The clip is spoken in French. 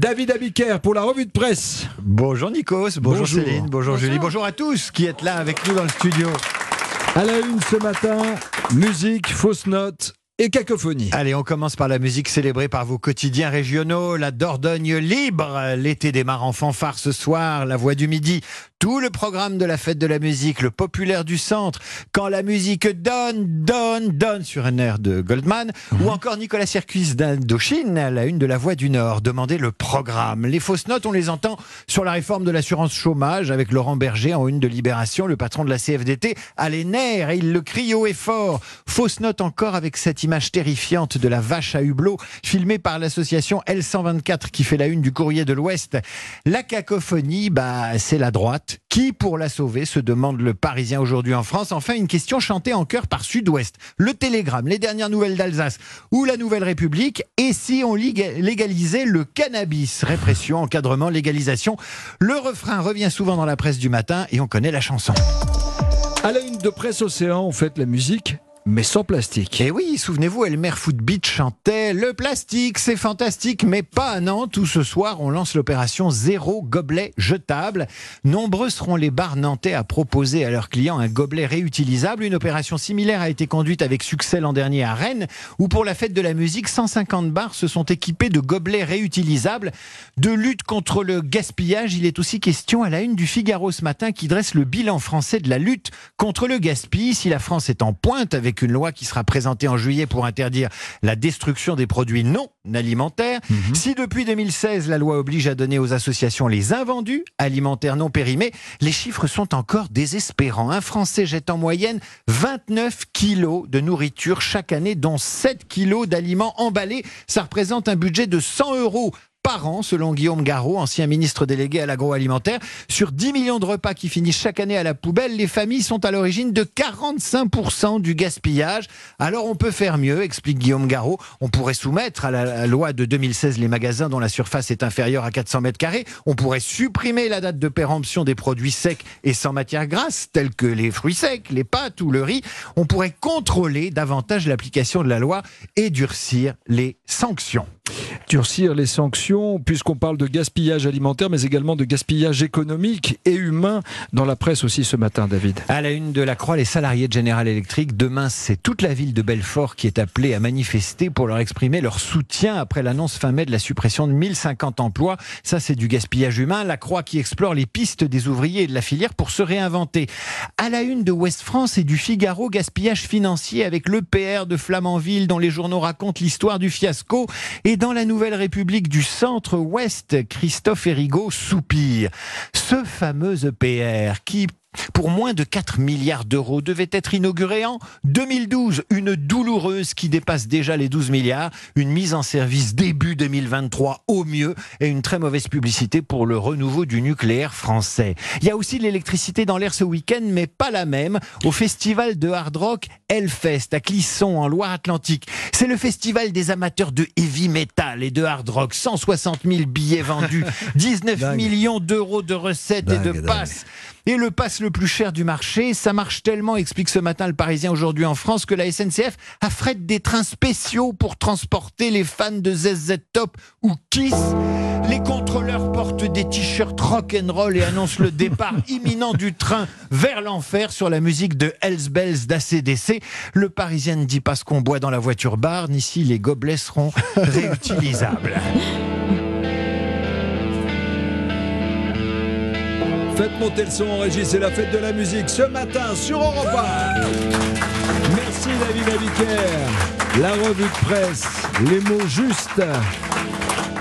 David Abiker pour la revue de presse. Bonjour Nikos, bonjour, Bonjour. Céline, bonjour, Julie, bonjour à tous qui êtes là avec nous dans le studio. À la une ce matin, musique, fausse note et cacophonie. Allez, on commence par la musique célébrée par vos quotidiens régionaux, la Dordogne libre. L'été démarre en fanfare ce soir, la voix du midi. Tout le programme de la fête de la musique, le populaire du centre, quand la musique donne, donne, donne sur un air de Goldman, ou encore Nicolas Circuis d'Indochine à la une de la voix du Nord. Demandez le programme. Les fausses notes, on les entend sur la réforme de l'assurance chômage avec Laurent Berger en une de Libération, le patron de la CFDT, a les nerfs et il le crie haut et fort. Fausse note encore avec cette image terrifiante de la vache à hublot filmée par l'association L124 qui fait la une du courrier de l'Ouest. La cacophonie, bah, c'est la droite. Qui pour la sauver se demande le Parisien aujourd'hui en France. Enfin, une question chantée en chœur par Sud-Ouest. Le Télégramme, les dernières nouvelles d'Alsace ou la Nouvelle République? Et si on légalisait le cannabis? Répression, encadrement, légalisation. Le refrain revient souvent dans la presse du matin et on connaît la chanson. À la une de Presse Océan, on fait la musique, mais sans plastique. Et oui, souvenez-vous, Elmer Footbeat chantait Le plastique, c'est fantastique, mais pas à Nantes où ce soir on lance l'opération Zéro Gobelet Jetable. Nombreux seront les bars nantais à proposer à leurs clients un gobelet réutilisable. Une opération similaire a été conduite avec succès l'an dernier à Rennes, où pour la fête de la musique, 150 bars se sont équipés de gobelets réutilisables. De lutte contre le gaspillage, il est aussi question à la une du Figaro ce matin qui dresse le bilan français de la lutte contre le gaspillage. Si la France est en pointe avec une loi qui sera présentée en juillet pour interdire la destruction des produits non alimentaires, si depuis 2016 la loi oblige à donner aux associations les invendus alimentaires non périmés, les chiffres sont encore désespérants. Un Français jette en moyenne 29 kilos de nourriture chaque année, dont 7 kilos d'aliments emballés. Ça représente un budget de 100 euros par an, selon Guillaume Garot, ancien ministre délégué à l'agroalimentaire. Sur 10 millions de repas qui finissent chaque année à la poubelle, les familles sont à l'origine de 45% du gaspillage. Alors on peut faire mieux, explique Guillaume Garot. On pourrait soumettre à la loi de 2016 les magasins dont la surface est inférieure à 400 mètres carrés. On pourrait supprimer la date de péremption des produits secs et sans matière grasse, tels que les fruits secs, les pâtes ou le riz. On pourrait contrôler davantage l'application de la loi et durcir les sanctions. Durcir les sanctions, puisqu'on parle de gaspillage alimentaire, mais également de gaspillage économique et humain dans la presse aussi ce matin, David. À la une de la Croix, les salariés de General Electric, demain c'est toute la ville de Belfort qui est appelée à manifester pour leur exprimer leur soutien après l'annonce fin mai de la suppression de 1050 emplois. Ça c'est du gaspillage humain. La Croix qui explore les pistes des ouvriers et de la filière pour se réinventer. À la une de Ouest France et du Figaro, gaspillage financier avec l'EPR de Flamanville dont les journaux racontent l'histoire du fiasco. Et dans la Nouvelle République du Centre-Ouest, Christophe Erigaud soupire. Ce fameux EPR qui pour moins de 4 milliards d'euros devait être inauguré en 2012. Une douloureuse qui dépasse déjà les 12 milliards. Une mise en service début 2023 au mieux et une très mauvaise publicité pour le renouveau du nucléaire français. Il y a aussi l'électricité dans l'air ce week-end, mais pas la même, au festival de hard rock Hellfest à Clisson en Loire-Atlantique. C'est le festival des amateurs de heavy metal et de hard rock. 160 000 billets vendus, 19 Dingue. millions d'euros de recettes et de passes. Et le le plus cher du marché, ça marche tellement, explique ce matin le Parisien aujourd'hui en France, que la SNCF affrète des trains spéciaux pour transporter les fans de ZZ Top ou Kiss. Les contrôleurs portent des t-shirts rock'n'roll et annoncent le départ imminent du train vers l'enfer sur la musique de Hells Bells d'ACDC. Le Parisien ne dit pas ce qu'on boit dans la voiture barne. Ici, les gobelets seront réutilisables. Faites monter le son en c'est la fête de la musique ce matin sur Europe 1. Merci David Abiker. La revue de presse, les mots justes